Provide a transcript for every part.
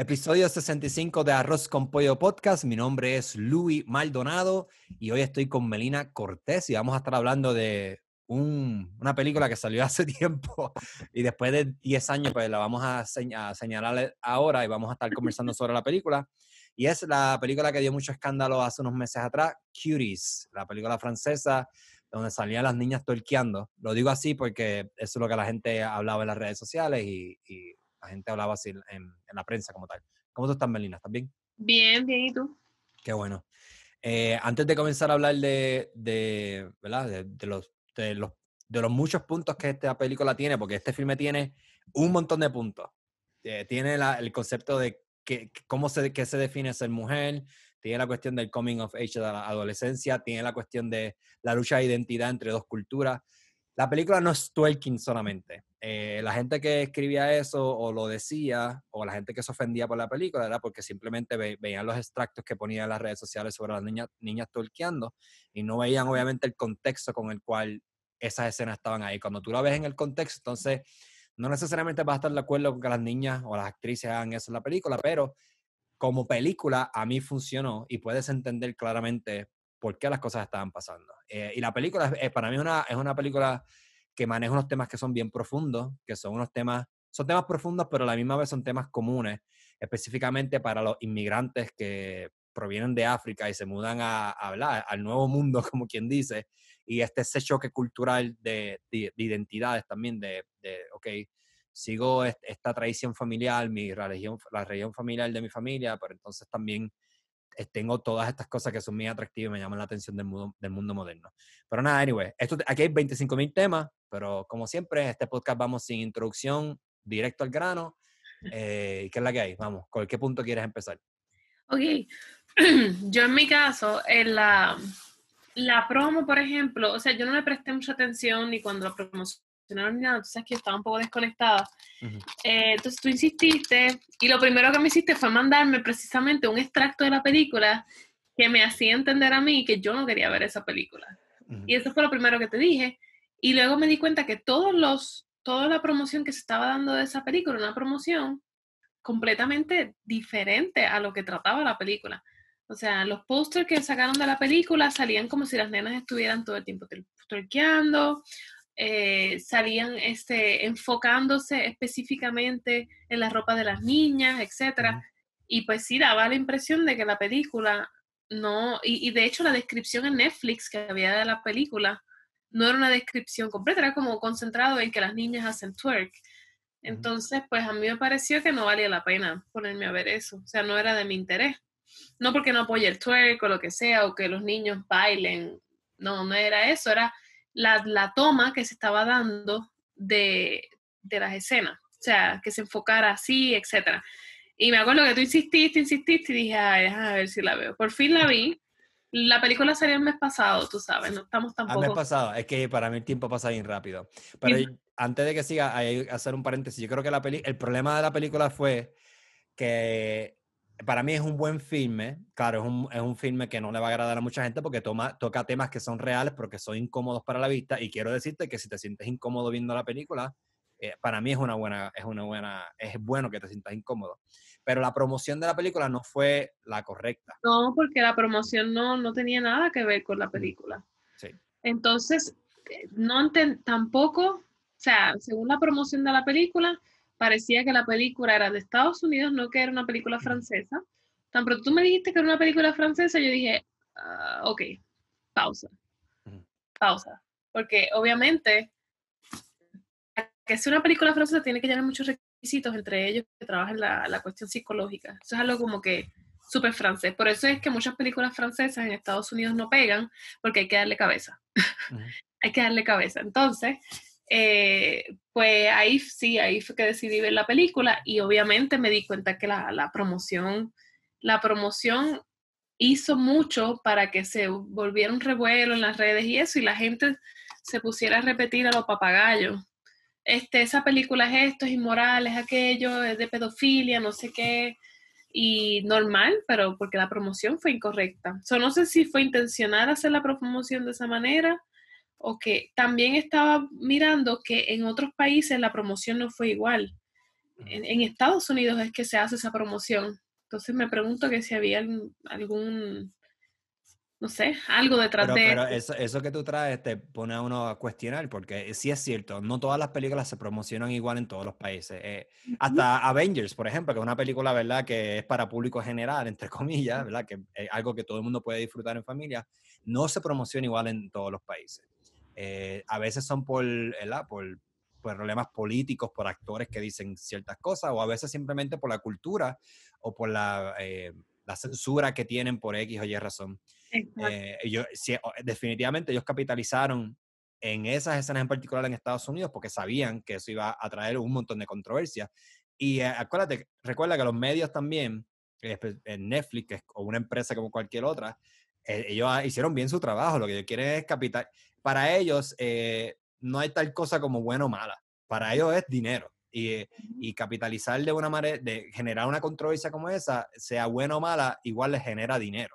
Episodio 65 de Arroz con Pollo Podcast. Mi nombre es Luis Maldonado y hoy estoy con Melina Cortés y vamos a estar hablando de una película que salió hace tiempo y después de 10 años pues la vamos a, señalar ahora y vamos a estar conversando sobre la película. Y es la película que dio mucho escándalo hace unos meses atrás, Cuties, la película francesa donde salían las niñas torqueando. Lo digo así porque eso es lo que la gente hablaba en las redes sociales y la gente hablaba así en, la prensa como tal. ¿Cómo tú estás, Melina? ¿Estás bien? Bien, bien, ¿y tú? Qué bueno. Eh, antes de comenzar a hablar de, de ¿verdad? De, los, de, los, de los muchos puntos que esta película tiene, porque este filme tiene un montón de puntos. Eh, tiene el concepto de que, cómo se, qué se define ser mujer, tiene la cuestión del coming of age de la adolescencia, tiene la cuestión de la lucha de identidad entre dos culturas. La película no es twerking solamente. Eh, la gente que escribía eso o lo decía, o la gente que se ofendía por la película, era porque simplemente veían los extractos que ponían en las redes sociales sobre las niñas, niñas twerkeando y no veían obviamente el contexto con el cual esas escenas estaban ahí. Cuando tú la ves en el contexto, entonces no necesariamente vas a estar de acuerdo con que las niñas o las actrices hagan eso en la película, pero como película a mí funcionó y puedes entender claramente por qué las cosas estaban pasando. Eh, y la película, eh, para mí es una, es una película que maneja unos temas que son bien profundos, que son unos temas, son temas profundos, pero a la misma vez son temas comunes, específicamente para los inmigrantes que provienen de África y se mudan a, hablar al nuevo mundo, como quien dice, y este ese choque cultural de, de, identidades también, de, de, ok, sigo esta tradición familiar, mi religión, la religión familiar de mi familia, pero entonces también tengo todas estas cosas que son muy atractivas y me llaman la atención del mundo, del mundo moderno. Pero nada, anyway, esto, aquí hay 25 mil temas, pero como siempre, este podcast vamos sin introducción, directo al grano. Eh, ¿Qué es la que hay? Vamos, ¿con qué punto quieres empezar? Ok, yo en mi caso, en la, la promo, por ejemplo, o sea, yo no le presté mucha atención ni cuando la promoción no sabes que yo estaba un poco desconectada. Eh, entonces tú insististe y lo primero que me hiciste fue mandarme precisamente un extracto de la película que me hacía entender a mí que yo no quería ver esa película. Y eso fue lo primero que te dije. Y luego me di cuenta que todos los, toda la promoción que se estaba dando de esa película, una promoción completamente diferente a lo que trataba la película. O sea, los pósters que sacaron de la película salían como si las nenas estuvieran todo el tiempo torqueando eh, salían este, enfocándose específicamente en la ropa de las niñas, etc. Y pues sí, daba la impresión de que la película no, y, de hecho la descripción en Netflix que había de la película no era una descripción completa, era como concentrado en que las niñas hacen twerk. Entonces, pues a mí me pareció que no valía la pena ponerme a ver eso, o sea, no era de mi interés. No porque no apoye el twerk o lo que sea, o que los niños bailen, no, no era eso, era la, toma que se estaba dando de, las escenas, o sea, que se enfocara así, etcétera. Y me acuerdo que tú insististe, insististe y dije, ay, a ver si la veo. Por fin la vi. La película salió el mes pasado, tú sabes, no estamos tampoco... El mes pasado, es que para mí el tiempo pasa bien rápido. Pero antes de que siga, hay que hacer un paréntesis. Yo creo que la peli el problema de la película fue que para mí es un buen filme. Claro, es un, es un, filme que no le va a agradar a mucha gente porque toma, toca temas que son reales, pero que son incómodos para la vista. Y quiero decirte que si te sientes incómodo viendo la película, eh, para mí es una buena, es una buena, es bueno que te sientas incómodo. Pero la promoción de la película no fue la correcta. No, porque la promoción no, no tenía nada que ver con la película. Sí. Entonces, eh, no tampoco, o sea, según la promoción de la película, parecía que la película era de Estados Unidos, no que era una película francesa. Tan pronto tú me dijiste que era una película francesa, yo dije, ah, ok, pausa, pausa. Porque obviamente, que sea una película francesa tiene que llenar muchos requisitos, entre ellos que trabajan la, la cuestión psicológica. Eso es algo como que súper francés. Por eso es que muchas películas francesas en Estados Unidos no pegan, porque hay que darle cabeza. hay que darle cabeza. Entonces, eh, pues ahí sí, ahí fue que decidí ver la película y obviamente me di cuenta que la, la promoción, la promoción hizo mucho para que se volviera un revuelo en las redes y eso, y la gente se pusiera a repetir a los papagayos. Este, esa película es esto, es inmoral, es aquello, es de pedofilia, no sé qué, y normal, pero porque la promoción fue incorrecta. So, no sé si fue intencional hacer la promoción de esa manera o que también estaba mirando que en otros países la promoción no fue igual. en, Estados Unidos es que se hace esa promoción. Entonces me pregunto que si había algún, no sé, algo detrás de Pero eso, eso que tú traes te pone a uno a cuestionar, porque sí es cierto, no todas las películas se promocionan igual en todos los países. Eh, hasta Avengers, por ejemplo, que es una película, ¿verdad?, que es para público general, entre comillas, ¿verdad?, que es algo que todo el mundo puede disfrutar en familia, no se promociona igual en todos los países. Eh, a veces son por, ¿verdad? por por problemas políticos, por actores que dicen ciertas cosas, o a veces simplemente por la cultura o por la, eh, la censura que tienen por X o Y razón. Eh, yo, definitivamente ellos capitalizaron en esas escenas en particular en Estados Unidos porque sabían que eso iba a traer un montón de controversia. Y eh, acuérdate, recuerda que los medios también, en Netflix o una empresa como cualquier otra, ellos hicieron bien su trabajo. Lo que ellos quieren es capital. Para ellos, no hay tal cosa como bueno o mala. Para ellos es dinero. Y, y, capitalizar de una manera, de generar una controversia como esa, sea buena o mala, igual le genera dinero.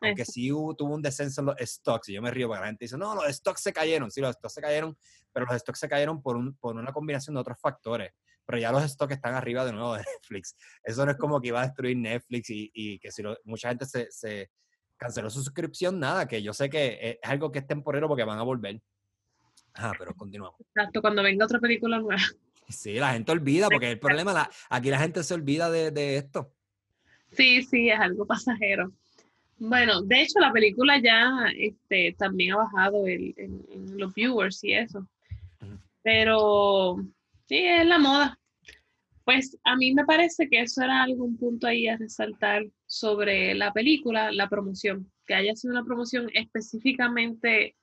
Aunque sí hubo, tuvo un descenso en los stocks, y yo me río porque la gente dice, no, los stocks se cayeron, sí, los stocks se cayeron, pero los stocks se cayeron por, un, por una combinación de otros factores. Pero ya los stocks están arriba de nuevo de Netflix. Eso no es como que iba a destruir Netflix y, y que si mucha gente se, se canceló su suscripción, nada, que yo sé que es algo que es temporero porque van a volver. Ah, pero continuamos. Exacto, cuando venga otra película nueva. Sí, la gente olvida, porque el problema, la, aquí la gente se olvida de, de, esto. Sí, sí, es algo pasajero. Bueno, de hecho la película ya este, también ha bajado el, en, los viewers y eso. Pero sí, es la moda. Pues a mí me parece que eso era algún punto ahí a resaltar sobre la película, la promoción, que haya sido una promoción específicamente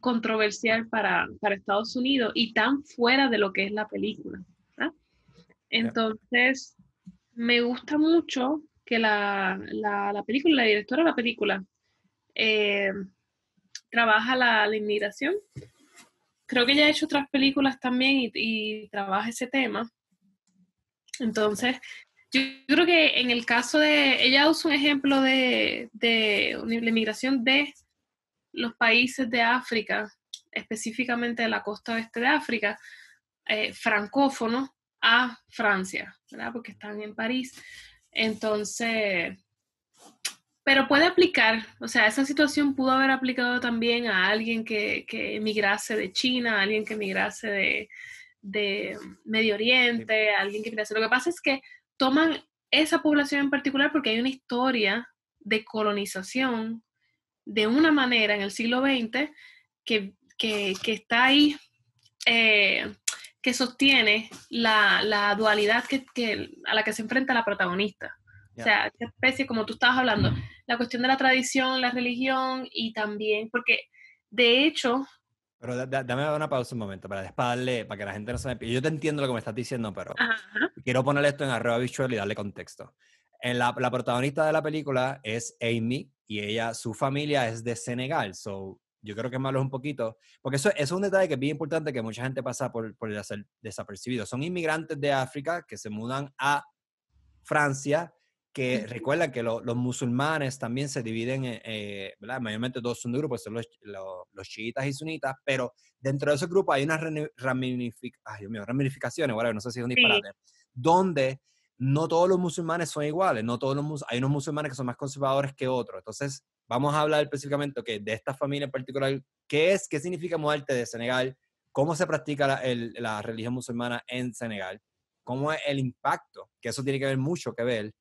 controversial para, para, Estados Unidos y tan fuera de lo que es la película. Entonces, me gusta mucho que la, la, la, película, la directora de la película, eh, trabaja la, la, inmigración. Creo que ella ha hecho otras películas también y, y trabaja ese tema. Entonces, yo creo que en el caso de, ella usa un ejemplo de, de la inmigración de los países de África, específicamente de la costa oeste de África, eh, francófonos a Francia, ¿verdad? Porque están en París. Entonces, pero puede aplicar, o sea, esa situación pudo haber aplicado también a alguien que, que emigrase de China, a alguien que emigrase de, de Medio Oriente, a alguien que emigrase. Lo que pasa es que toman esa población en particular porque hay una historia de colonización de una manera en el siglo XX que, está ahí, eh, que sostiene la, dualidad que, a la que se enfrenta la protagonista. O sea, esta especie, como tú estabas hablando, la cuestión de la tradición, la religión y también, porque de hecho... Pero dame una pausa un momento para darle, para que la gente no se me... Yo te entiendo lo que me estás diciendo, pero quiero poner esto en arroba visual y darle contexto. En la, la protagonista de la película es Amy, y ella, su familia es de Senegal, so yo creo que malo es un poquito, porque eso, es un detalle que es bien importante que mucha gente pasa por, por ser desapercibido. Son inmigrantes de África que se mudan a Francia, que recuerdan que los musulmanes también se dividen, eh, ¿verdad? Mayormente dos son de grupos, son los, los, chiitas y sunitas, pero dentro de ese grupo hay unas ramificaciones, no sé si es un disparate, donde no todos los musulmanes son iguales, no todos los hay unos musulmanes que son más conservadores que otros. Entonces, vamos a hablar específicamente de esta familia en particular, qué es, qué significa mudarte de Senegal, cómo se practica la, la, religión musulmana en Senegal, cómo es el impacto, que eso tiene que ver mucho que ver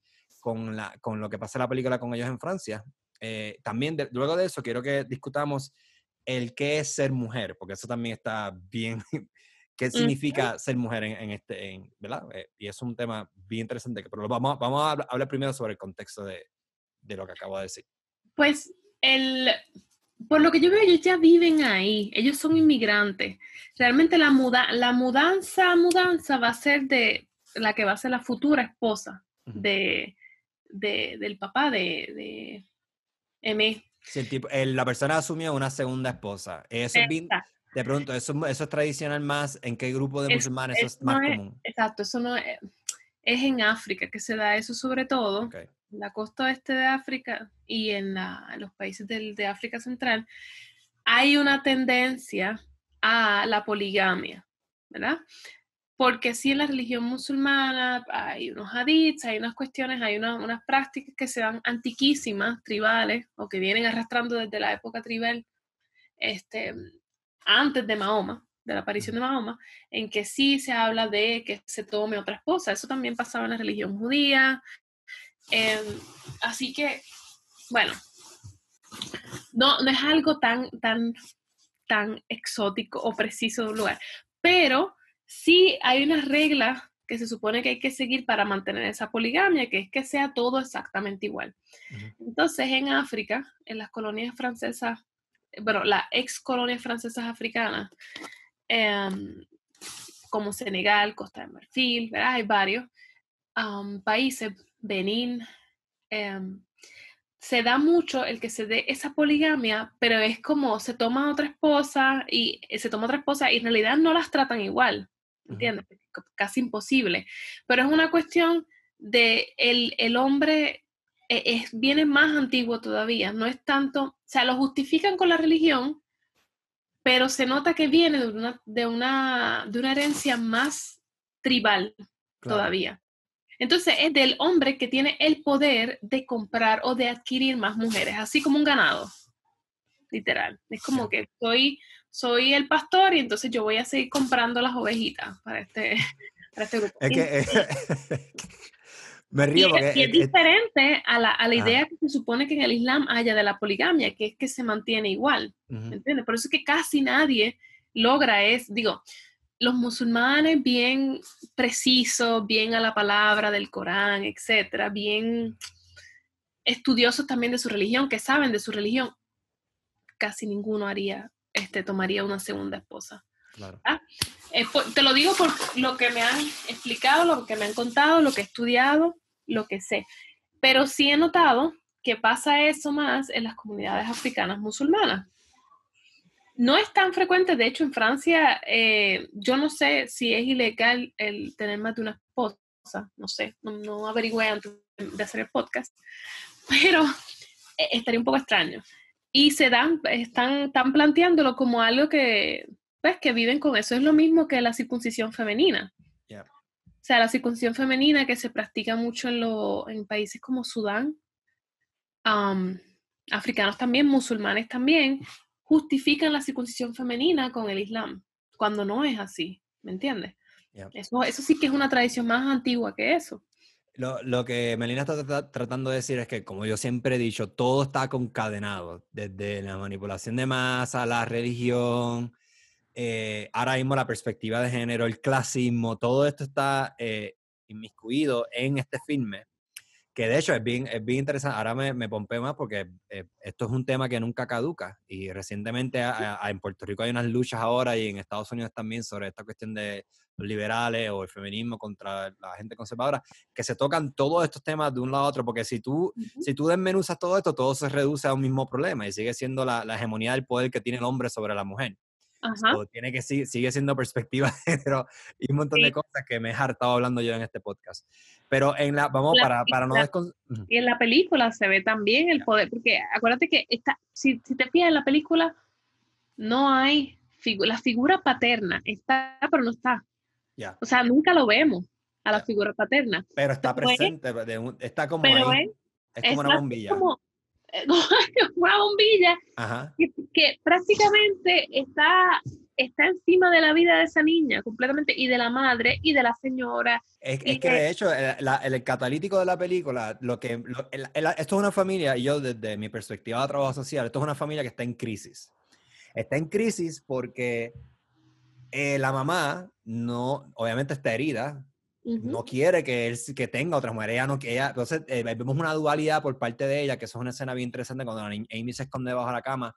con, la, con lo que pasa en la película con ellos en Francia. Eh, también, luego de eso, quiero que discutamos el qué es ser mujer, porque eso también está bien, qué significa ser mujer en, este, en, ¿verdad? Eh, y es un tema bien interesante, pero vamos, vamos a hablar primero sobre el contexto de, de, lo que acabo de decir. Pues, el, por lo que yo veo, ellos ya viven ahí, ellos son inmigrantes. Realmente la, muda, la mudanza, mudanza va a ser de la que va a ser la futura esposa de, de, del papá de, de M. Sí, el tipo, la persona asumió una segunda esposa. Eso es bien, de pronto, eso, eso es tradicional más, ¿en qué grupo de musulmanes eso es más común? exacto, eso no es, es, en África que se da eso sobre todo, en la costa oeste de África y en, los países del, de África Central, hay una tendencia a la poligamia, ¿verdad? Porque sí en la religión musulmana hay unos hadiths, hay unas cuestiones, hay unas prácticas que se dan antiquísimas, tribales, o que vienen arrastrando desde la época tribal, este, antes de Mahoma, de la aparición de Mahoma, en que sí se habla de que se tome otra esposa. Eso también pasaba en la religión judía. Em, así que, bueno, no, no es algo tan, tan, tan exótico o preciso de un lugar, pero sí hay unas reglas que se supone que hay que seguir para mantener esa poligamia, que es que sea todo exactamente igual. Entonces, en África, en las colonias francesas, bueno, las ex colonias francesas africanas, em, como Senegal, Costa de Marfil, ¿verdad? hay varios países, Benín, em, se da mucho el que se dé esa poligamia, pero es como se toma otra esposa y se toma otra esposa y en realidad no las tratan igual, ¿entiendes? Casi imposible. Pero es una cuestión de el, el hombre eh, es, viene más antiguo todavía, no es tanto, o sea, lo justifican con la religión, pero se nota que viene de una, de una, de una herencia más tribal todavía. Entonces es del hombre que tiene el poder de comprar o de adquirir más mujeres, así como un ganado, literal. Es como que soy, soy el pastor y entonces yo voy a seguir comprando las ovejitas para este, para este grupo. me río porque... es, diferente a la, a la idea que se supone que en el Islam haya de la poligamia, que es que se mantiene igual, ¿entiendes? Por eso es que casi nadie logra es, digo, los musulmanes bien precisos, bien a la palabra del Corán, etcétera, bien estudiosos también de su religión, que saben de su religión, casi ninguno haría, este, tomaría una segunda esposa. Claro. ¿Ah? Eh, te lo digo por lo que me han explicado, lo que me han contado, lo que he estudiado, lo que sé. Pero sí he notado que pasa eso más en las comunidades africanas musulmanas. No es tan frecuente, de hecho en Francia eh, yo no sé si es ilegal el tener más de una esposa, no sé, no, no averigüé antes de hacer el podcast, pero eh, estaría un poco extraño. Y se dan, están, están planteándolo como algo que, pues, que viven con eso. Es lo mismo que la circuncisión femenina. O sea, la circuncisión femenina que se practica mucho en, lo, en países como Sudán, africanos también, musulmanes también, justifican la circuncisión femenina con el Islam, cuando no es así, ¿me entiendes? Eso, eso sí que es una tradición más antigua que eso. Lo, lo, que Melina está tratando de decir es que, como yo siempre he dicho, todo está concadenado, desde la manipulación de masa, la religión, eh, ahora mismo la perspectiva de género, el clasismo, todo esto está eh, inmiscuido en este filme que de hecho es bien, es bien interesante. Ahora me, me pompeo más porque eh, esto es un tema que nunca caduca. Y recientemente en Puerto Rico hay unas luchas ahora y en Estados Unidos también sobre esta cuestión de liberales o el feminismo contra la gente conservadora, que se tocan todos estos temas de un lado a otro. Porque si tú, si tú desmenuzas todo esto, todo se reduce a un mismo problema y sigue siendo la, la hegemonía del poder que tiene el hombre sobre la mujer. Tiene que sigue siendo perspectiva de género y un montón de cosas que me he hartado hablando yo en este podcast. Pero en la, vamos, para, para no Y en la película se ve también el poder, porque acuérdate que está, si, si te fijas en la película, no hay, la figura paterna está, pero no está. O sea, nunca lo vemos a la figura paterna. Pero está presente, está como ahí. Es, como una bombilla. una bombilla que, prácticamente está, está encima de la vida de esa niña completamente y de la madre y de la señora. Es, que de hecho el, catalítico de la película, lo que esto es una familia, y yo desde mi perspectiva de trabajo social, esto es una familia que está en crisis. Está en crisis porque eh, la mamá no, obviamente está herida, no quiere que él que tenga otra mujer. Ella no que ella, entonces eh, vemos una dualidad por parte de ella, que eso es una escena bien interesante cuando Amy se esconde bajo la cama,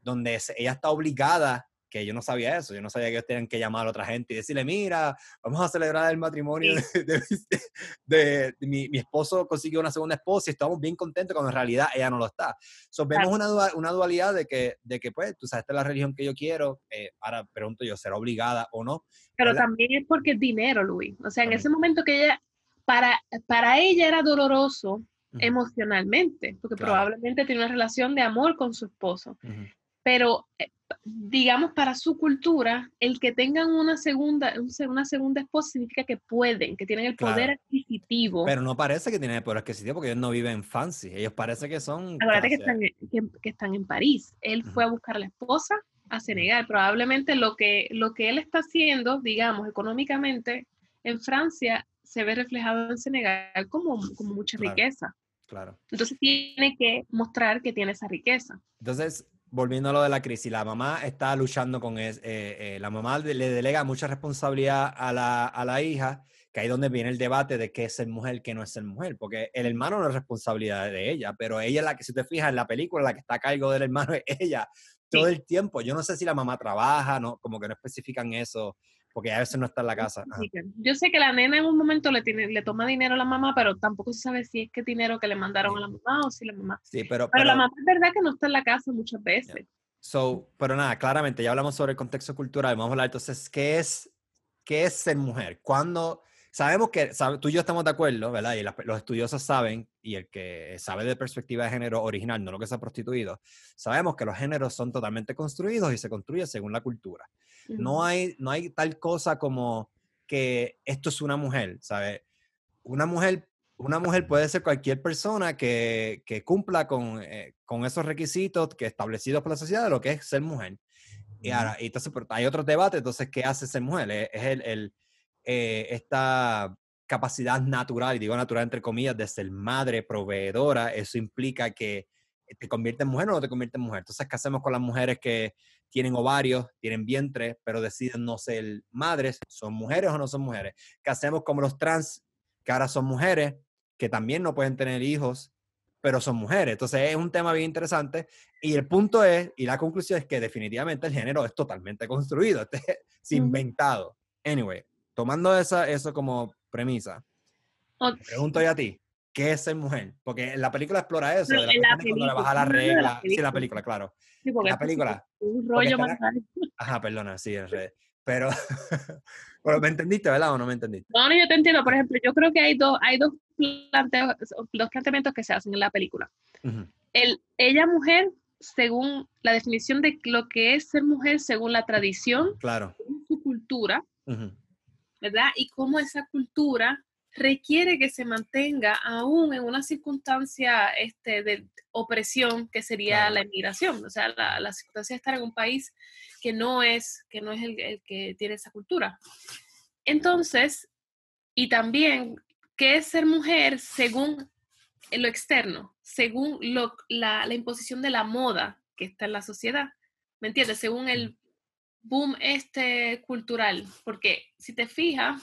donde ella está obligada que yo no sabía eso, yo no sabía que ellos tenían que llamar a otra gente y decirle, mira, vamos a celebrar el matrimonio de, mi, mi, esposo consiguió una segunda esposa y estamos bien contentos cuando en realidad ella no lo está. So, vemos una, una, dualidad de que, de que, pues, tú sabes, esta es la religión que yo quiero, eh, ahora pregunto yo, ¿será obligada o no? Pero también es porque es dinero, Luis. O sea, en ese momento que ella, para, para ella era doloroso emocionalmente, porque probablemente tiene una relación de amor con su esposo. Pero eh, digamos para su cultura, el que tengan una segunda, una segunda esposa significa que pueden, que tienen el poder adquisitivo. Pero no parece que tienen el poder adquisitivo porque ellos no viven en fancy, ellos parece que son... Acuérdate que están, que, están, en París, él fue a buscar a la esposa a Senegal, probablemente lo que, lo que él está haciendo, digamos, económicamente, en Francia se ve reflejado en Senegal como, como mucha riqueza. Claro. Entonces tiene que mostrar que tiene esa riqueza. Entonces, volviendo a lo de la crisis, la mamá está luchando con eso. Eh, eh, la mamá le delega mucha responsabilidad a la, a la hija, que ahí es donde viene el debate de qué es ser mujer, qué no es ser mujer, porque el hermano no es responsabilidad de ella, pero ella es la que, si te fijas en la película, la que está a cargo del hermano es ella todo el tiempo. Yo no sé si la mamá trabaja, no, como que no especifican eso porque a veces no está en la casa. Yo sé que la nena en un momento le, tiene, le toma dinero a la mamá, pero tampoco se sabe si es que dinero que le mandaron a la mamá o si la mamá. Sí, pero, pero, la mamá es verdad que no está en la casa muchas veces. So, pero nada, claramente ya hablamos sobre el contexto cultural. Vamos a hablar entonces, ¿qué es, qué es ser mujer? ¿Cuándo? Sabemos que tú y yo estamos de acuerdo, ¿verdad? Y los estudiosos saben, y el que sabe de perspectiva de género original, no lo que se ha prostituido, sabemos que los géneros son totalmente construidos y se construyen según la cultura. No hay, no hay tal cosa como que esto es una mujer, ¿sabes? Una mujer, una mujer puede ser cualquier persona que, que cumpla con, eh, con, esos requisitos que establecidos por la sociedad de lo que es ser mujer. Y ahora, entonces, pero hay otros debates, entonces, ¿qué hace ser mujer? Es, el, el eh, esta capacidad natural, y digo natural entre comillas, de ser madre, proveedora, eso implica que te convierte en mujer o no te convierte en mujer. Entonces, ¿qué hacemos con las mujeres que tienen ovarios, tienen vientre, pero deciden no ser madres? ¿Son mujeres o no son mujeres? ¿Qué hacemos con los trans, que ahora son mujeres, que también no pueden tener hijos, pero son mujeres? Entonces, es un tema bien interesante. Y el punto es, y la conclusión es que definitivamente el género es totalmente construido, este es inventado. Anyway, tomando esa, eso como premisa, pregunto yo a ti, qué es ser mujer. Porque en la película explora eso. de la cuando le baja la regla. Sí, la película, claro. Sí, la película. Un rollo más Ajá, perdona, sí, en red. Pero, pero, ¿me entendiste, verdad? ¿O no me entendiste? No, no, yo te entiendo. Por ejemplo, yo creo que hay dos, hay dos, planteos, dos planteamientos que se hacen en la película. El, ella mujer, según la definición de lo que es ser mujer, según la tradición, claro. su cultura, ¿verdad? Y cómo esa cultura requiere que se mantenga aún en una circunstancia este, de opresión que sería la inmigración, o sea, la, circunstancia de estar en un país que no es, que no es el, que tiene esa cultura. Entonces, y también, ¿qué es ser mujer según lo externo, según lo, la, la imposición de la moda que está en la sociedad? ¿Me entiendes? Según el boom este cultural, porque si te fijas,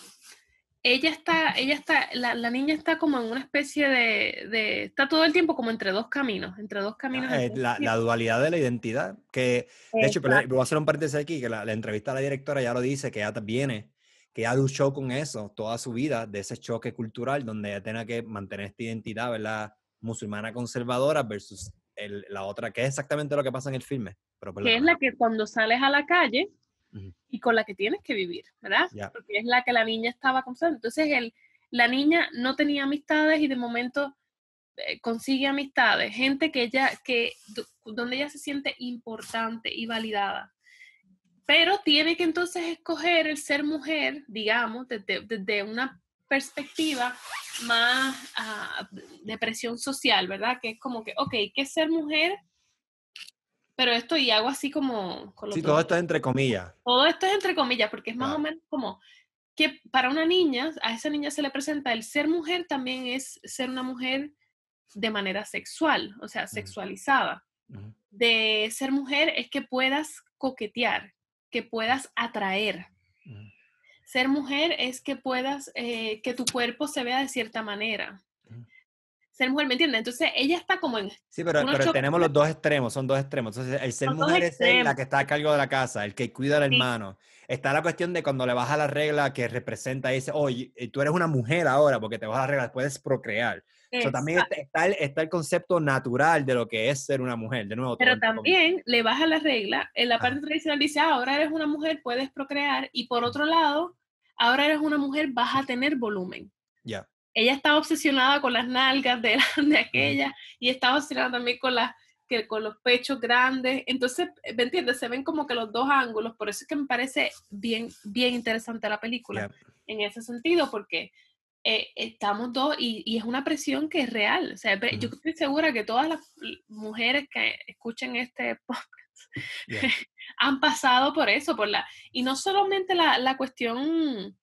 ella está, ella está, la, la, niña está como en una especie de, de, está todo el tiempo como entre dos caminos, entre dos caminos. Eh, la, la, dualidad de la identidad, que de hecho, pero voy a hacer un paréntesis aquí, que la, entrevista a la directora ya lo dice, que ella viene, que ella luchó con eso toda su vida, de ese choque cultural, donde ella tenía que mantener esta identidad, ¿verdad? Musulmana conservadora versus el, la otra, que es exactamente lo que pasa en el filme. Pero, que es la que cuando sales a la calle, y con la que tienes que vivir, ¿verdad? Porque es la que la niña estaba con. Entonces, el, la niña no tenía amistades y de momento eh, consigue amistades, gente que ella, que, donde ella se siente importante y validada. Pero tiene que entonces escoger el ser mujer, digamos, desde, una perspectiva más ah, de presión social, ¿verdad? Que es como que, ok, ¿qué es ser mujer? Pero esto y hago así como... sí, todo esto es entre comillas. Todo esto es entre comillas, porque es más o menos como que para una niña, a esa niña se le presenta el ser mujer también es ser una mujer de manera sexual, o sea, sexualizada. De ser mujer es que puedas coquetear, que puedas atraer. Ser mujer es que puedas, eh, que tu cuerpo se vea de cierta manera ser mujer, ¿me entiendes? Entonces ella está como en... Sí, pero, pero tenemos los dos extremos, son dos extremos. Entonces el ser mujer es la que está a cargo de la casa, el que cuida al hermano. Está la cuestión de cuando le baja la regla que representa y dice, oye, tú eres una mujer ahora porque te baja la regla, puedes procrear. Eso también está, el, está, el, concepto natural de lo que es ser una mujer, de nuevo. Pero también le baja la regla, en la parte tradicional dice, ah, ahora eres una mujer, puedes procrear, y por otro lado, ahora eres una mujer, vas a tener volumen. Ya ella estaba obsesionada con las nalgas de, de aquella y estaba obsesionada también con las que con los pechos grandes. Entonces, ¿me entiendes? Se ven como que los dos ángulos. Por eso es que me parece bien, bien interesante la película en ese sentido, porque eh, estamos dos y, es una presión que es real. O sea, yo estoy segura que todas las mujeres que escuchen este podcast han pasado por eso, por la, y no solamente la, la cuestión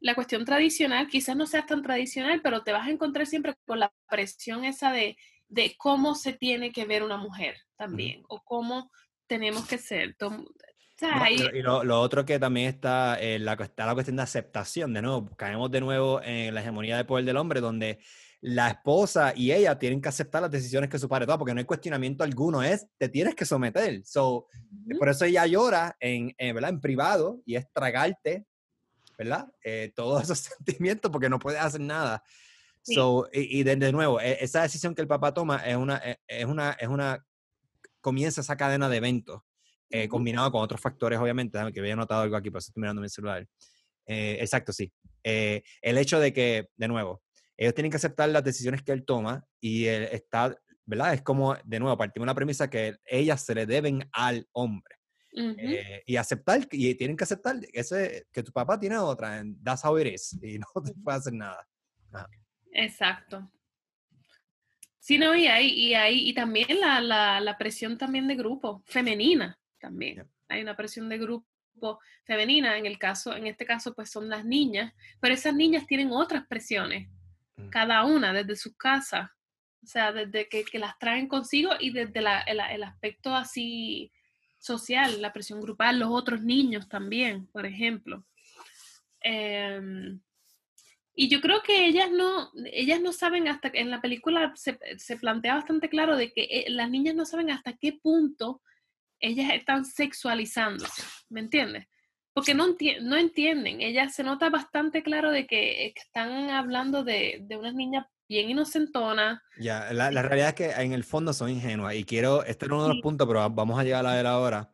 la cuestión tradicional, quizás no sea tan tradicional, pero te vas a encontrar siempre con la presión esa de, de cómo se tiene que ver una mujer también, o cómo tenemos que ser. y lo, otro que también está, eh, la, está la cuestión de aceptación, de nuevo, caemos de nuevo en la hegemonía de poder del hombre, donde la esposa y ella tienen que aceptar las decisiones que su padre toma, porque no hay cuestionamiento alguno, es, te tienes que someter. So, Por eso ella llora en, en, ¿verdad? en privado y es tragarte ¿verdad? Eh, todos esos sentimientos porque no puedes hacer nada. So, y, de, nuevo, e, esa decisión que el papá toma es una, e, es una, es una, comienza esa cadena de eventos, eh, combinado con otros factores, obviamente, que había notado algo aquí, por eso estoy mirando mi celular. Eh, exacto, sí. el hecho de que, de nuevo, ellos tienen que aceptar las decisiones que él toma y él está, ¿verdad? Es como, de nuevo, partimos de la premisa que ellas se le deben al hombre. Eh, y aceptar, y tienen que aceptar ese, que tu papá tiene otra, that's how it is, y no te puede hacer nada. Exacto. Sí, no, y ahí, y ahí, y también la, la, la presión también de grupo, femenina también. Hay una presión de grupo femenina, en el caso, en este caso, pues son las niñas, pero esas niñas tienen otras presiones, mm. cada una desde su casa, o sea, desde que, que las traen consigo y desde la, el, el aspecto así social, la presión grupal, los otros niños también, por ejemplo. Em, y yo creo que ellas no, ellas no saben hasta, en la película se, se plantea bastante claro de que eh, las niñas no saben hasta qué punto ellas están sexualizándose, ¿me entiendes? Porque no, no entienden, ellas se nota bastante claro de que, están hablando de, de unas niñas bien inocentona. Ya, la, la, realidad es que en el fondo son ingenuas y quiero, este es uno de los puntos, pero vamos a llegar a ver ahora.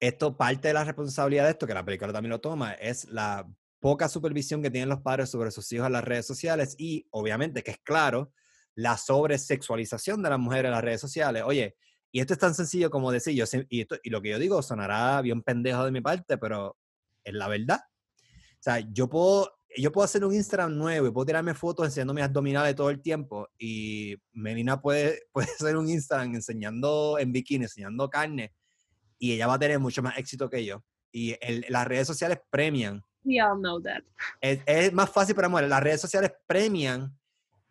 Esto, parte de la responsabilidad de esto, que la película también lo toma, es la poca supervisión que tienen los padres sobre sus hijos en las redes sociales y, obviamente, que es claro, la sobresexualización de las mujeres en las redes sociales. Oye, y esto es tan sencillo como decir, yo, y, esto, y lo que yo digo sonará bien pendejo de mi parte, pero es la verdad. O sea, yo puedo yo puedo hacer un Instagram nuevo y puedo tirarme fotos enseñando mis abdominales todo el tiempo y Melina puede, puede hacer un Instagram enseñando en bikini, enseñando carne y ella va a tener mucho más éxito que yo. Y las redes sociales premian. We all know that. Es, más fácil para mujeres. Las redes sociales premian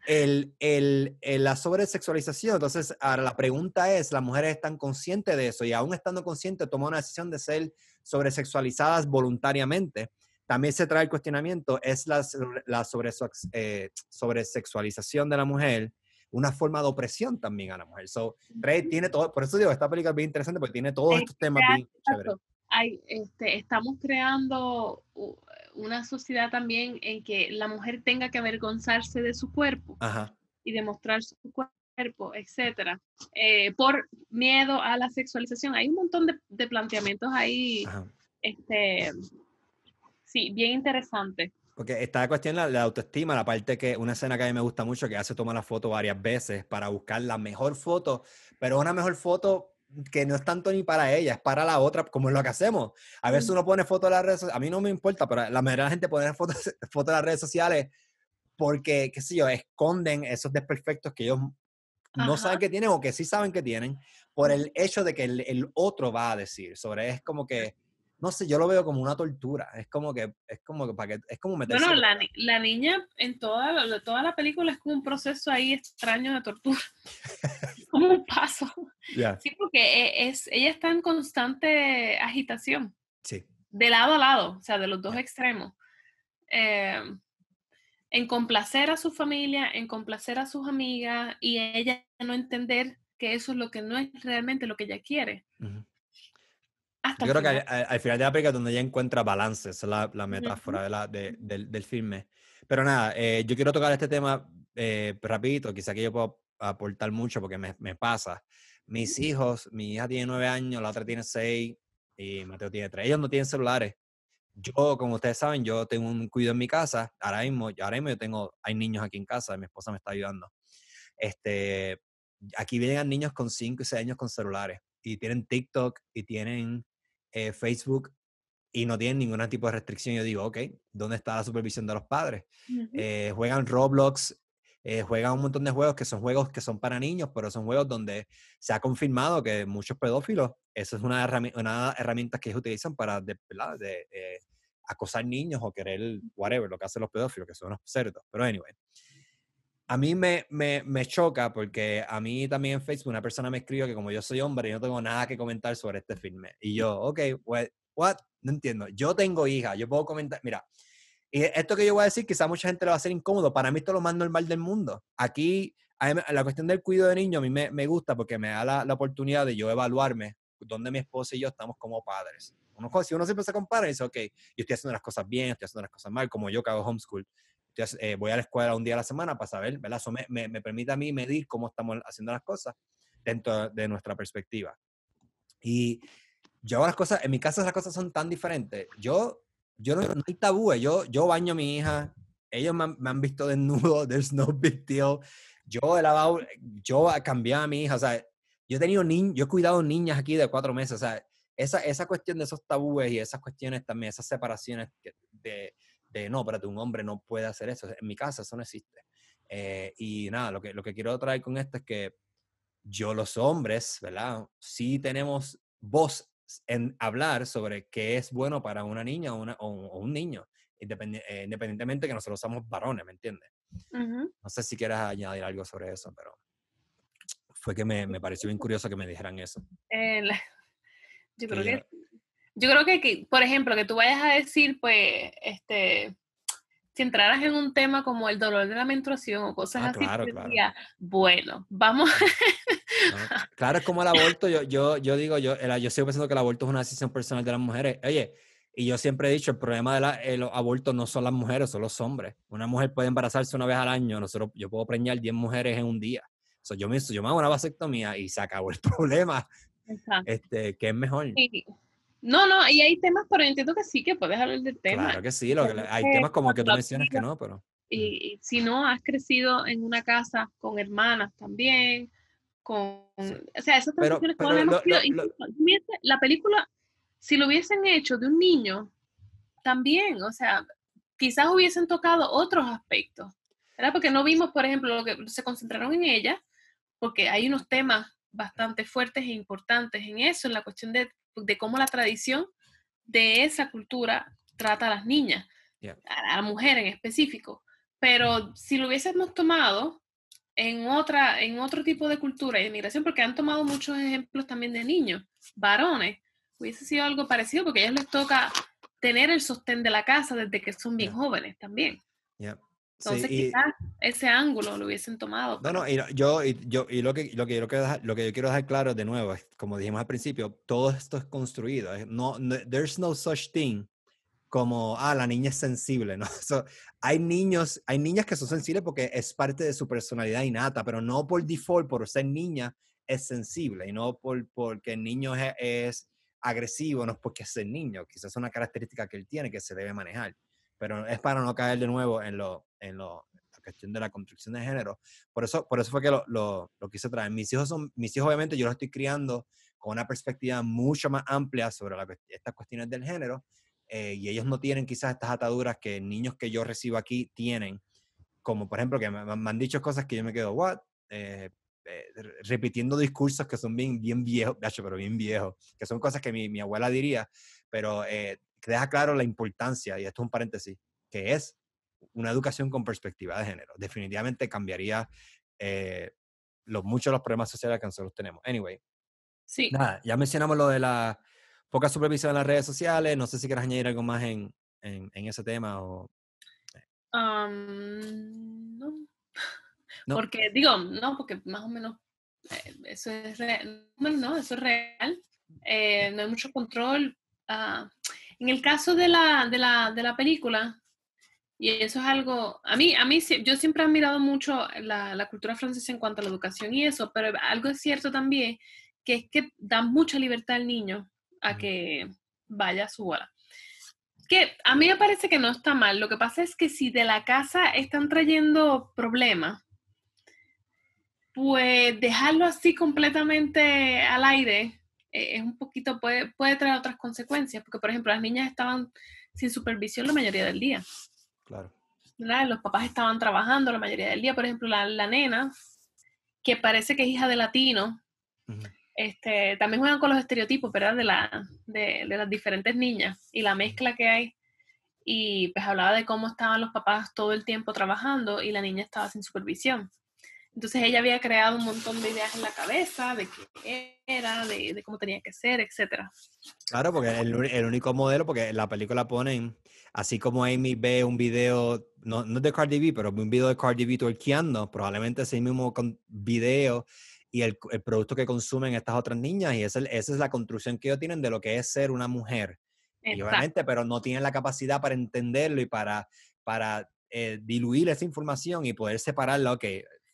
el, el, la sobresexualización. Entonces, ahora la pregunta es, ¿las mujeres están conscientes de eso? Y aún estando conscientes, toman una decisión de ser sobresexualizadas voluntariamente. También se trae el cuestionamiento, es la, la sobre, eh, sobresexualización de la mujer, una forma de opresión también a la mujer. So, tiene todo, por eso digo, esta película es bien interesante porque tiene todos estos temas bien chéveres. Hay, este, estamos creando una sociedad también en que la mujer tenga que avergonzarse de su cuerpo y demostrar su cuerpo, etcétera, eh, por miedo a la sexualización. Hay un montón de, de planteamientos ahí este, Sí, bien interesante. Porque está la cuestión de la, autoestima, la parte que una escena que a mí me gusta mucho, que hace toma la foto varias veces para buscar la mejor foto, pero una mejor foto que no es tanto ni para ella, es para la otra, como es lo que hacemos. A veces uno pone fotos en las redes sociales, a mí no me importa, pero la mayoría de la gente pone fotos, fotos en las redes sociales porque, qué sé yo, esconden esos desperfectos que ellos no saben que tienen o que sí saben que tienen por el hecho de que el, el otro va a decir. Sobre es como que no sé, yo lo veo como una tortura. Es como que, es como que, para que, es como meterse. Bueno, la, la, niña en toda, toda la película es como un proceso ahí extraño de tortura. como un paso. Sí, porque e, es, ella está en constante agitación. Sí. De lado a lado, o sea, de los dos extremos. Em, en complacer a su familia, en complacer a sus amigas y ella no entender que eso es lo que no es realmente lo que ella quiere. Yo creo que al, final de la película donde ella encuentra balance, esa es la, metáfora de la, del, del, filme. Pero nada, eh, yo quiero tocar este tema eh, rapidito, quizá que yo puedo aportar mucho porque me, me, pasa. Mis hijos, mi hija tiene nueve años, la otra tiene seis y Mateo tiene tres. Ellos no tienen celulares. Yo, como ustedes saben, yo tengo un cuidado en mi casa. Ahora mismo, ahora mismo yo tengo, hay niños aquí en casa, mi esposa me está ayudando. Este, aquí vienen niños con 5 y 6 años con celulares y tienen TikTok y tienen eh, Facebook y no tienen ningún tipo de restricción. Yo digo, ok, ¿dónde está la supervisión de los padres? Eh, juegan Roblox, eh, juegan un montón de juegos que son juegos que son para niños, pero son juegos donde se ha confirmado que muchos pedófilos, eso es una, una herramienta que ellos utilizan para de, de acosar niños o querer, whatever, lo que hacen los pedófilos, que son unos cerdos. Pero anyway, a mí me, me, me, choca porque a mí también en Facebook una persona me escribió que como yo soy hombre y no tengo nada que comentar sobre este filme. Y yo, ok, what? No entiendo. Yo tengo hija, yo puedo comentar, mira, y esto que yo voy a decir quizá mucha gente le va a ser incómodo, para mí esto es lo más normal del mundo. Aquí, la cuestión del cuidado de niños a mí me, me gusta porque me da la, la, oportunidad de yo evaluarme dónde mi esposa y yo estamos como padres. Uno, si uno siempre se compara y dice, ok, yo estoy haciendo las cosas bien, estoy haciendo las cosas mal, como yo que hago homeschool eh, voy a la escuela un día a la semana para saber, ¿verdad? Eso me, me, permite a mí medir cómo estamos haciendo las cosas dentro de nuestra perspectiva. Y yo las cosas, en mi casa las cosas son tan diferentes. Yo, yo no, hay tabú, yo, yo baño a mi hija, ellos me han, visto desnudo, there's no big deal. Yo he lavado, yo cambiado a mi hija, o sea, yo he tenido niños, yo he cuidado niñas aquí de cuatro meses, o sea, esa, esa cuestión de esos tabúes y esas cuestiones también, esas separaciones de, de no, espérate, un hombre no puede hacer eso. En mi casa eso no existe. Eh, y nada, lo que, lo que quiero traer con esto es que yo, los hombres, ¿verdad? Sí tenemos voz en hablar sobre qué es bueno para una niña o, una, o, un niño, eh, independientemente que nosotros somos varones, ¿me entiendes? No sé si quieres añadir algo sobre eso, pero fue que me, me pareció bien curioso que me dijeran eso. Eh, yo creo que yo creo que, por ejemplo, que tú vayas a decir, pues, este, si entraras en un tema como el dolor de la menstruación o cosas ah, así, claro, claro. bueno, vamos. claro, es como el aborto. Yo, yo, yo digo, yo, yo sigo pensando que el aborto es una decisión personal de las mujeres. Oye, y yo siempre he dicho, el problema de los abortos no son las mujeres, son los hombres. Una mujer puede embarazarse una vez al año. Nosotros, yo puedo preñar 10 mujeres en un día. So, yo, me, yo me hago una vasectomía y se acabó el problema. Este, que es mejor. Sí. No, no, y hay temas, pero entiendo que sí que puedes hablar del tema. Claro que sí, hay temas como que tú mencionas que no, pero... Y, si no, has crecido en una casa con hermanas también, con... O sea, esas transiciones pero, hemos La película, si lo hubiesen hecho de un niño, también, o sea, quizás hubiesen tocado otros aspectos, ¿verdad? Porque no vimos, por ejemplo, lo que se concentraron en ella, porque hay unos temas bastante fuertes e importantes en eso, en la cuestión de de cómo la tradición de esa cultura trata a las niñas, a la mujer en específico. Pero si lo hubiésemos tomado en, otra, en otro tipo de cultura y de migración, porque han tomado muchos ejemplos también de niños, varones, hubiese sido algo parecido porque a ellos les toca tener el sostén de la casa desde que son bien jóvenes también. Entonces, quizás ese ángulo lo hubiesen tomado. No, no, y yo, y yo, y lo que, lo que yo quiero dejar, lo que yo quiero dejar claro de nuevo, es, como dijimos al principio, todo esto es construido. No, there's no such thing como, ah, la niña es sensible, ¿no? hay niños, hay niñas que son sensibles porque es parte de su personalidad innata, pero no por default, por ser niña, es sensible, y no por, porque el niño es, es agresivo, no es porque es el niño, quizás es una característica que él tiene que se debe manejar pero es para no caer de nuevo en, lo, en lo, la cuestión de la construcción de género. Por eso, por eso fue que lo, lo, lo, quise traer. Mis hijos, son, mis hijos obviamente yo los estoy criando con una perspectiva mucho más amplia sobre la, estas cuestiones del género eh, y ellos no tienen quizás estas ataduras que niños que yo recibo aquí tienen, como por ejemplo que me, han dicho cosas que yo me quedo, ¿what? Eh, eh, repitiendo discursos que son bien, bien viejos, pero bien viejos, que son cosas que mi, mi abuela diría, pero que deja claro la importancia, y esto es un paréntesis, que es una educación con perspectiva de género. Definitivamente cambiaría eh, los, muchos de los problemas sociales que nosotros tenemos. Anyway. Sí. Nada, ya mencionamos lo de la poca supervisión en las redes sociales. No sé si quieres añadir algo más en, en, ese tema o... Eh. no. Porque, digo, no, porque más o menos eh, eso es real. Bueno, no, eso es real. no hay mucho control. Uh, en el caso de la, de la, de la película, y eso es algo, a mí, a mí yo siempre he admirado mucho la, la, cultura francesa en cuanto a la educación y eso, pero algo es cierto también, que es que da mucha libertad al niño a que vaya a su bola. Que a mí me parece que no está mal, lo que pasa es que si de la casa están trayendo problemas, pues dejarlo así completamente al aire eh, es un poquito, puede, puede traer otras consecuencias, porque por ejemplo las niñas estaban sin supervisión la mayoría del día. Claro. Los papás estaban trabajando la mayoría del día, por ejemplo la, la nena, que parece que es hija de latino, este, también juegan con los estereotipos, ¿verdad? De, la, de, de, las diferentes niñas y la mezcla que hay. Y pues hablaba de cómo estaban los papás todo el tiempo trabajando y la niña estaba sin supervisión. Entonces ella había creado un montón de ideas en la cabeza de qué era, de, de cómo tenía que ser, etc. Claro, porque el, el, único modelo, porque en la película ponen, así como Amy ve un video, no, no de Cardi B, pero un video de Cardi B tuerqueando, probablemente ese mismo video y el, el, producto que consumen estas otras niñas, y esa, esa, es la construcción que ellos tienen de lo que es ser una mujer. Y obviamente, pero no tienen la capacidad para entenderlo y para, para eh, diluir esa información y poder separarla, ok,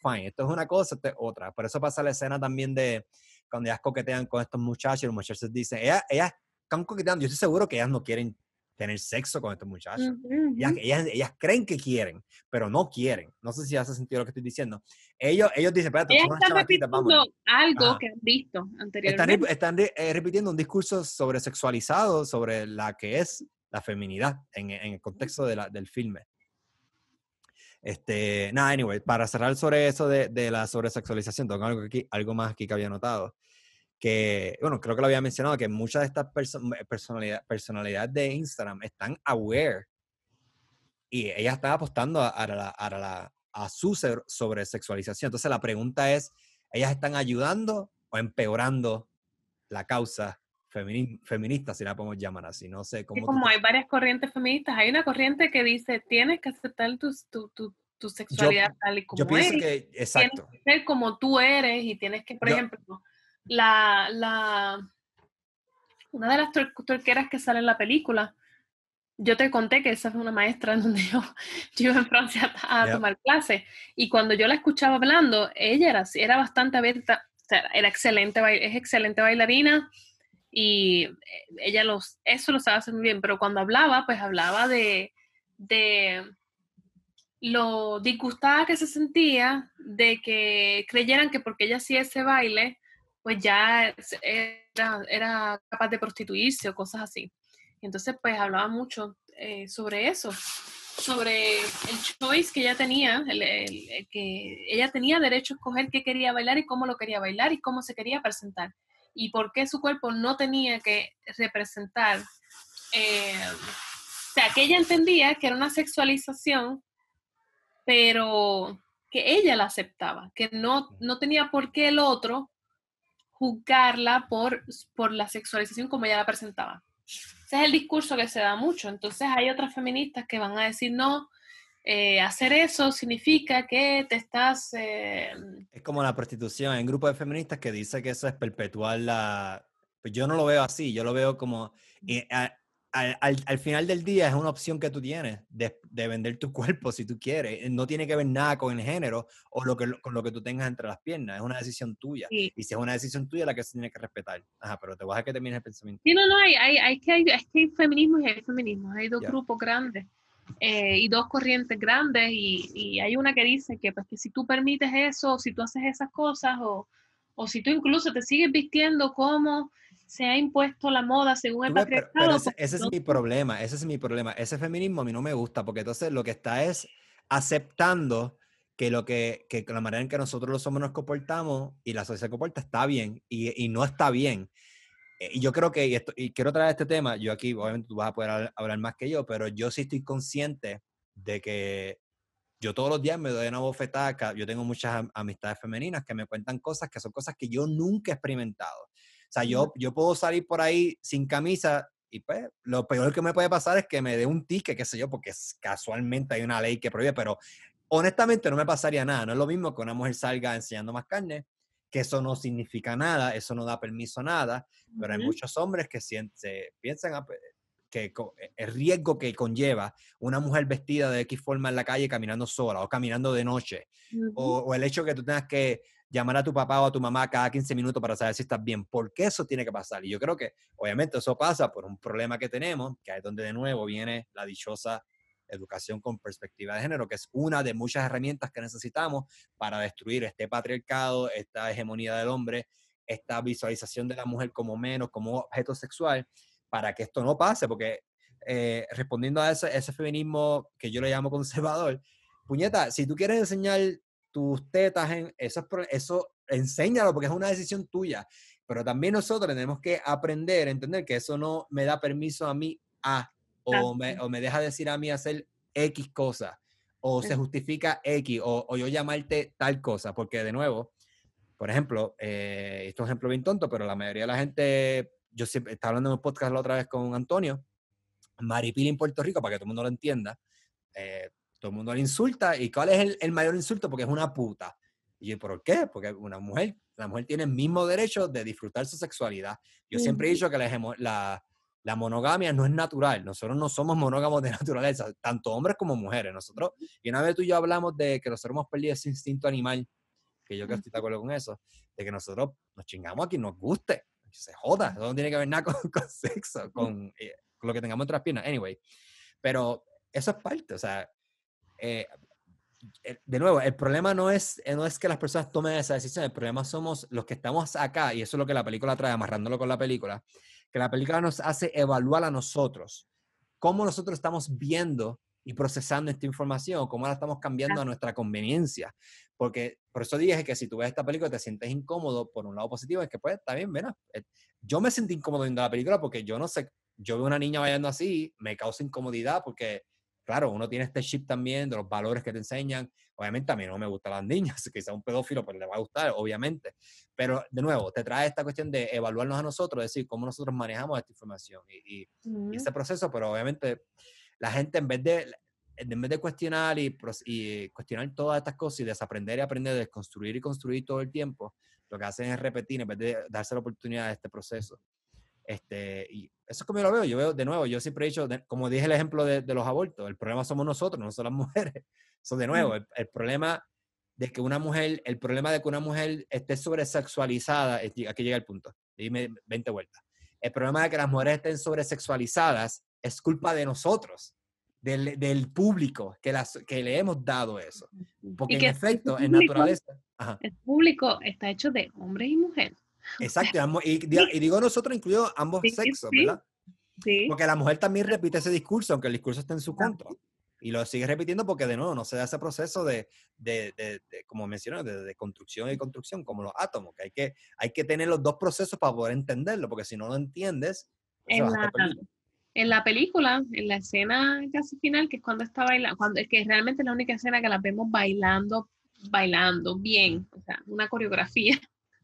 fine, esto es una cosa, esto es otra. Por eso pasa la escena también de cuando ellas coquetean con estos muchachos y los muchachos dicen, ellas, ellas están coqueteando, yo estoy seguro que ellas no quieren tener sexo con estos muchachos. Uh -huh. ellas, ellas, ellas, creen que quieren, pero no quieren. No sé si hace sentido lo que estoy diciendo. Ellos, ellos dicen, espérate, ellas están repitiendo algo Ajá. que han visto anteriormente. Están, están eh, repitiendo un discurso sobre sexualizado, sobre la que es la feminidad en, en el contexto de la, del filme. Este, nada, anyway, para cerrar sobre eso de, de la sobresexualización, tengo algo, aquí, algo más aquí que había notado que, bueno, creo que lo había mencionado, que muchas de estas perso personalidad, personalidades de Instagram están aware y ellas están apostando a, a, la, a, la, a su sobresexualización. Entonces la pregunta es, ¿ellas están ayudando o empeorando la causa feminista, si la podemos llamar así? No sé cómo... Sí, como hay varias corrientes feministas, hay una corriente que dice, tienes que aceptar tu, tu, tu, tu sexualidad yo, tal y como yo pienso eres. que, exacto. Tienes que ser como tú eres y tienes que, por yo, ejemplo la, la, una de las tuerqueras que sale en la película, yo te conté que esa fue una maestra en donde yo, yo iba en Francia a, yeah. tomar clases y cuando yo la escuchaba hablando, ella era, era bastante abierta, o sea, era excelente, es excelente bailarina y ella los, eso lo hacer muy bien, pero cuando hablaba, pues hablaba de, de lo disgustada que se sentía de que creyeran que porque ella hacía ese baile, pues ya era, era capaz de prostituirse o cosas así. Entonces, pues hablaba mucho eh, sobre eso, sobre el choice que ella tenía, el, que ella tenía derecho a escoger qué quería bailar y cómo lo quería bailar y cómo se quería presentar. Y por qué su cuerpo no tenía que representar. Eh, o sea, que ella entendía que era una sexualización, pero que ella la aceptaba, que no, no tenía por qué el otro juzgarla por, por la sexualización como ella la presentaba. Ese es el discurso que se da mucho. Entonces hay otras feministas que van a decir, no, eh, hacer eso significa que te estás... Eh... Es como la prostitución. Hay un grupo de feministas que dice que eso es perpetuar la... Pues yo no lo veo así, yo lo veo como... Eh, al, al, al, final del día es una opción que tú tienes de, de, vender tu cuerpo si tú quieres. No tiene que ver nada con el género o lo que, con lo que tú tengas entre las piernas. Es una decisión tuya. Sí. Y si es una decisión tuya, la que se tiene que respetar. Ajá, pero te voy a dejar que termines el pensamiento. Sí, no, no, hay, hay, hay, que, hay, hay que hay feminismo y hay feminismo. Hay dos yeah. grupos grandes. Eh, y dos corrientes grandes y, y, hay una que dice que pues que si tú permites eso, si tú haces esas cosas o, o si tú incluso te sigues vistiendo como se ha impuesto la moda según el ves, patriarcado. Pero, pero ese, ese, es mi problema, ese es mi problema. Ese feminismo a mí no me gusta, porque entonces lo que está es aceptando que lo que, que la manera en que nosotros los hombres nos comportamos y la sociedad se comporta está bien y, y no está bien. Eh, y yo creo que, y, esto, y, quiero traer este tema, yo aquí obviamente tú vas a poder hablar más que yo, pero yo sí estoy consciente de que yo todos los días me doy una bofetada, yo tengo muchas amistades femeninas que me cuentan cosas que son cosas que yo nunca he experimentado. O sea, yo, yo puedo salir por ahí sin camisa y pues lo peor que me puede pasar es que me dé un ticket, qué sé yo, porque casualmente hay una ley que prohíbe, pero honestamente no me pasaría nada. No es lo mismo que una mujer salga enseñando más carne, que eso no significa nada, eso no da permiso a nada, pero uh -huh. hay muchos hombres que se, se piensan a, que el riesgo que conlleva una mujer vestida de X forma en la calle caminando sola o caminando de noche, uh -huh. o, o, el hecho que tú tengas que llamar a tu papá o a tu mamá cada 15 minutos para saber si estás bien. ¿Por qué eso tiene que pasar? Y yo creo que, obviamente, eso pasa por un problema que tenemos, que es donde de nuevo viene la dichosa educación con perspectiva de género, que es una de muchas herramientas que necesitamos para destruir este patriarcado, esta hegemonía del hombre, esta visualización de la mujer como menos, como objeto sexual, para que esto no pase, porque eh, respondiendo a ese, ese feminismo que yo le llamo conservador, puñeta, si tú quieres enseñar tus tetas en eso, eso enséñalo porque es una decisión tuya. Pero también nosotros tenemos que aprender, entender que eso no me da permiso a mí a, o me, o me deja decir a mí hacer X cosa, o se justifica X, o, o, yo llamarte tal cosa, porque de nuevo, por ejemplo, eh, esto es un ejemplo bien tonto, pero la mayoría de la gente, yo siempre estaba hablando en un podcast la otra vez con Antonio, Maripili en Puerto Rico, para que todo el mundo lo entienda, eh, todo el mundo le insulta, ¿y cuál es el, el mayor insulto? Porque es una puta. Y yo, ¿por qué? Porque una mujer, la mujer tiene el mismo derecho de disfrutar su sexualidad. Yo siempre he dicho que la, la, monogamia no es natural. Nosotros no somos monógamos de naturaleza, tanto hombres como mujeres. Nosotros, y una vez tú y yo hablamos de que nosotros hemos perdido ese instinto animal, que yo que estoy de acuerdo con eso, de que nosotros nos chingamos a quien nos guste. Se joda, eso no tiene que ver nada con, sexo, con, eh, con, lo que tengamos entre las piernas. Anyway, pero eso es parte, o sea, eh, de nuevo, el problema no es, eh, no es que las personas tomen esa decisión, el problema somos los que estamos acá, y eso es lo que la película trae, amarrándolo con la película, que la película nos hace evaluar a nosotros, cómo nosotros estamos viendo y procesando esta información, cómo la estamos cambiando a nuestra conveniencia. Porque por eso dije que si tú ves esta película te sientes incómodo, por un lado positivo, es que pues está bien, mira, eh, yo me sentí incómodo viendo la película porque yo no sé, yo veo una niña bailando así, me causa incomodidad porque claro, uno tiene este chip también de los valores que te enseñan. Obviamente a mí no me gustan las niñas, quizá un pedófilo pues le va a gustar, obviamente. Pero de nuevo, te trae esta cuestión de evaluarnos a nosotros, decir cómo nosotros manejamos esta información y, y, este proceso, pero obviamente la gente en vez de, en vez de cuestionar y, y, cuestionar todas estas cosas y desaprender y aprender, desconstruir y construir todo el tiempo, lo que hacen es repetir en vez de darse la oportunidad de este proceso. Este, y eso es como yo lo veo. Yo veo, de nuevo, yo siempre he dicho, como dije el ejemplo de, los abortos, el problema somos nosotros, no son las mujeres. Eso de nuevo, el, problema de que una mujer, el problema de que una mujer esté sobresexualizada, aquí llega el punto, dime 20 vueltas. El problema de que las mujeres estén sobresexualizadas es culpa de nosotros, del, del público que, las, que le hemos dado eso. Porque en efecto, en naturaleza... El público está hecho de hombres y mujeres. Exacto, y, digo nosotros incluido ambos sexos, ¿verdad? Sí. Porque la mujer también repite ese discurso, aunque el discurso esté en su contra. Y lo sigue repitiendo porque, de nuevo, no se da ese proceso de, de, de, como mencioné, de, construcción y construcción, como los átomos, que hay, que hay que tener los dos procesos para poder entenderlo, porque si no lo entiendes... En, la, en la película, en la escena casi final, que es cuando está bailando, cuando, es que realmente es la única escena que la vemos bailando, bailando bien, o sea, una coreografía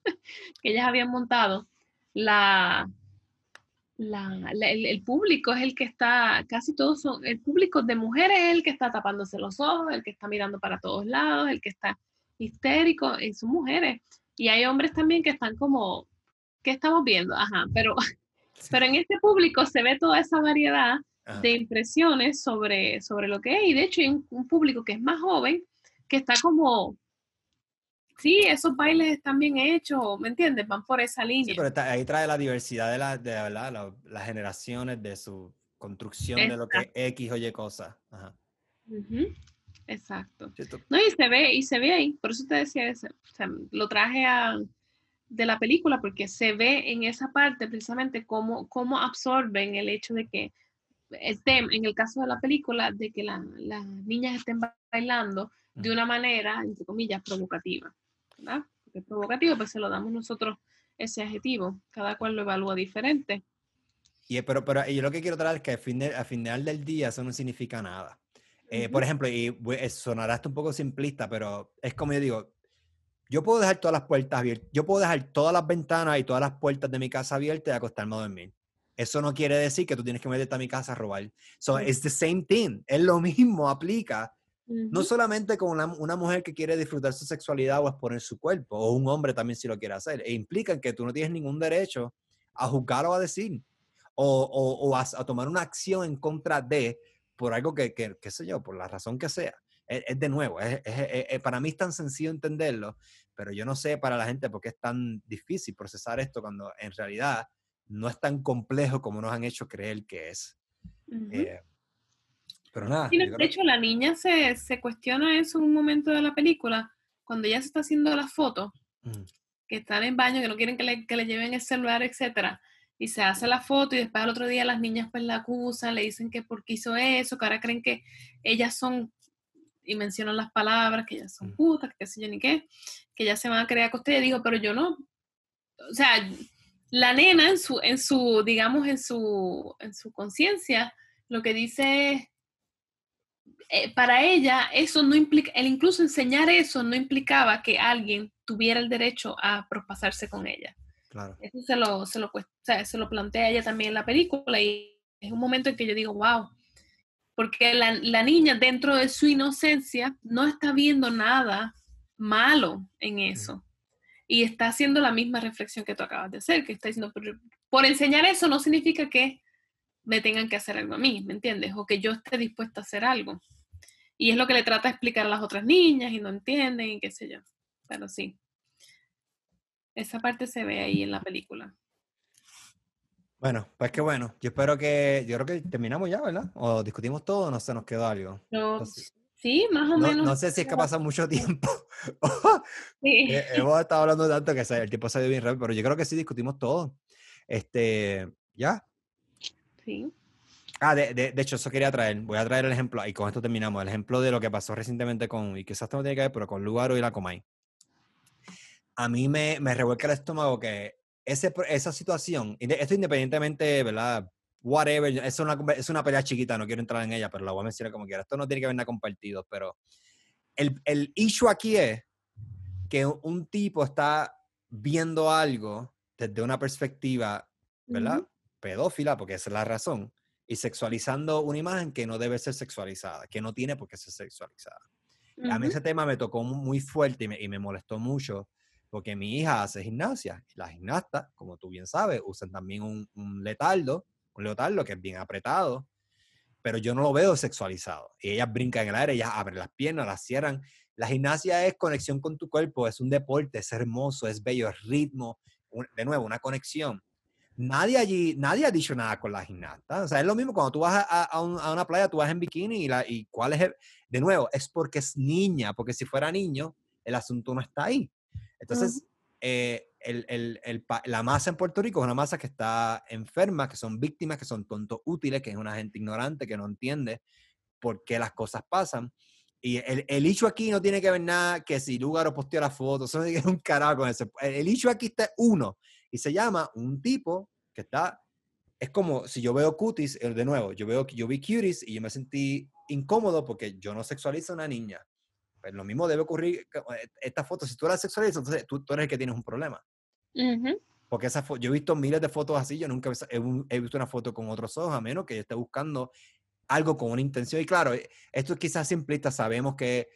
que ellas habían montado, la, el, público es el que está, casi todos son, el público de mujeres es el que está tapándose los ojos, el que está mirando para todos lados, el que está histérico, y son mujeres. Y hay hombres también que están como, ¿qué estamos viendo? Ajá, pero, pero en este público se ve toda esa variedad de impresiones sobre, sobre lo que es. Y de hecho hay un público que es más joven, que está como sí, esos bailes están bien hechos, ¿me entiendes? Van por esa línea. Sí, pero ahí trae la diversidad de, la, de ¿verdad? las generaciones, de su construcción de lo que es X o Y cosa. Exacto. No, y se ve, y se ve ahí, por eso te decía, o sea, lo traje a, de la película, porque se ve en esa parte precisamente cómo, cómo absorben el hecho de que el tema, en el caso de la película, de que las niñas estén bailando de una manera, entre comillas, provocativa. ¿Verdad? Porque provocativo, pues se lo damos nosotros ese adjetivo. Cada cual lo evalúa diferente. Y, pero, pero yo lo que quiero traer es que al, fin al final del día eso no significa nada. Eh, por ejemplo, y sonará esto un poco simplista, pero es como yo digo, yo puedo dejar todas las puertas abiertas, yo puedo dejar todas las ventanas y todas las puertas de mi casa abiertas y acostarme a dormir. Eso no quiere decir que tú tienes que meterte a mi casa a robar. So, it's the same thing. Es lo mismo, aplica no solamente con una, mujer que quiere disfrutar su sexualidad o exponer su cuerpo, o un hombre también si lo quiere hacer. E implica que tú no tienes ningún derecho a juzgar o a decir, o, a, tomar una acción en contra de, por algo que, que qué sé yo, por la razón que sea. Es, de nuevo, para mí es tan sencillo entenderlo, pero yo no sé para la gente por qué es tan difícil procesar esto cuando en realidad no es tan complejo como nos han hecho creer que es. Pero nada. De hecho, la niña se, se cuestiona eso en un momento de la película, cuando ella se está haciendo la foto, Mm, que están en baño, que no quieren que le, que le lleven el celular, etcétera. Y se hace la foto y después al otro día las niñas pues la acusan, le dicen que porque hizo eso, que ahora creen que ellas son, y mencionan las palabras, que ellas son Mm. putas, que qué sé yo ni qué, que ellas se van a creer a costa. Y digo, pero yo no, o sea, la nena en su, en su digamos, en su, en su conciencia, lo que dice es, eh, para ella eso no implica, el incluso enseñar eso no implicaba que alguien tuviera el derecho a propasarse con ella. claro. Eso se lo, se lo, o sea, se lo plantea ella también en la película y es un momento en que yo digo, wow, porque la, la niña dentro de su inocencia no está viendo nada malo en eso. Y está haciendo la misma reflexión que tú acabas de hacer, que está diciendo, "Pero por enseñar eso no significa que me tengan que hacer algo a mí, ¿me entiendes? O que yo esté dispuesta a hacer algo. Y es lo que le trata de explicar a las otras niñas y no entienden y qué sé yo. Pero sí. Esa parte se ve ahí en la película. Bueno, pues qué bueno. Yo espero que, yo creo que terminamos ya, ¿verdad? O discutimos todo o no se nos quedó algo. Pero, Entonces, sí, más o No, menos. no sé si es que pasa mucho tiempo. Sí. Eh, Hemos estado hablando tanto que el tiempo se dio bien rápido, pero yo creo que sí discutimos todo. Este, ya. Sí. Ah, de, de, de hecho, eso quería traer. Voy a traer el ejemplo, y con esto terminamos. El ejemplo de lo que pasó recientemente con, y quizás esto no tiene que ver, pero con Lugaro y la Comay. A mí me, me revuelca el estómago que ese, esa situación, esto independientemente, ¿verdad? Whatever, es una, es una pelea chiquita, no quiero entrar en ella, pero la voy a mencionar como quiera. Esto no tiene que ver nada con partidos, pero el, el issue aquí es que un- tipo está viendo algo desde una perspectiva, ¿verdad? Ujú. Pedófila, porque esa es la razón, y sexualizando una imagen que no debe ser sexualizada, que no tiene por qué ser sexualizada. A mí ese tema me tocó mu- muy fuerte y me, y me molestó mucho, porque mi hija hace gimnasia, y las gimnastas, como tú bien sabes, usan también un, un letardo, un leotardo que es bien apretado, pero yo no lo veo sexualizado. Y ellas brincan en el aire, ellas abren las piernas, las cierran. La gimnasia es conexión con tu cuerpo, es un deporte, es hermoso, es bello, es ritmo, un- de nuevo, una conexión. Nadie allí, nadie ha dicho nada con la gimnasta. O sea, es lo mismo cuando tú vas a, a- a un- a una playa, tú vas en bikini y, la, y cuál es el, de nuevo, es porque es niña, porque si fuera niño, el asunto no está ahí. Entonces, eh, el- el- la masa en Puerto Rico es una masa que está enferma, que son víctimas, que son tontos útiles, que es una gente ignorante, que no entiende por qué las cosas pasan. Y el, el hecho aquí no tiene que ver nada que si Lugaro posteó la foto, eso no tiene que ver un carajo con eso. El, el hecho aquí está uno y se llama un tipo que está, es como si yo veo cuties, eh, de nuevo, yo veo yo vi cuties y yo me sentí incómodo porque yo no sexualizo a una niña. Pues lo mismo debe ocurrir, eh, esta foto, si tú la sexualizas, entonces tú, tú eres el que tienes un problema. Ujú. Porque esa yo he visto miles de fotos así, yo nunca he, he visto una foto con otros ojos, a menos que yo esté buscando algo con una intención. Y claro, eh, esto es quizás simplista, sabemos que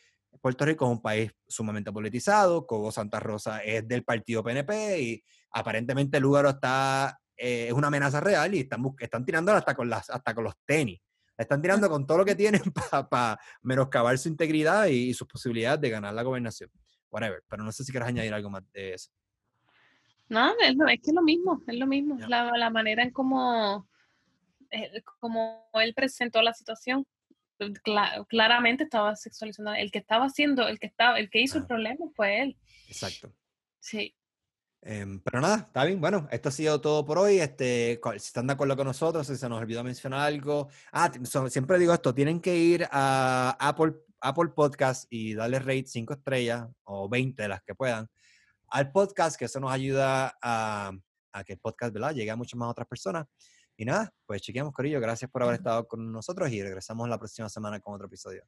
Puerto Rico es un país sumamente politizado, Cobo Santa Rosa es del partido PNP y aparentemente Lugaro está, eh, es una amenaza real y están, están tirándola hasta con, las, hasta con los tenis. La están tirando con todo lo que tienen para menoscabar su integridad y, y sus posibilidades de ganar la gobernación. Whatever. Pero no sé si quieres añadir algo más de eso. No, es, es que es lo mismo, es lo mismo. Ya. La, la manera en cómo, eh, como él presentó la situación. Cla- claramente estaba sexualizando. El que estaba haciendo, el que estaba, el que hizo el problema fue él. Exacto. Sí. Em, pero nada, está bien. Bueno, esto ha sido todo por hoy. Este, si están de acuerdo con nosotros, si se nos olvidó mencionar algo. Ah, so- siempre digo esto, tienen que ir a Apple, Apple Podcast y darle rate 5 estrellas o 20 de las que puedan al podcast, que eso nos ayuda a, a que el podcast ¿verdad? llegue a muchas más otras personas. Y nada, pues chequeamos, Corillo. Gracias por haber estado con nosotros y regresamos la próxima semana con otro episodio.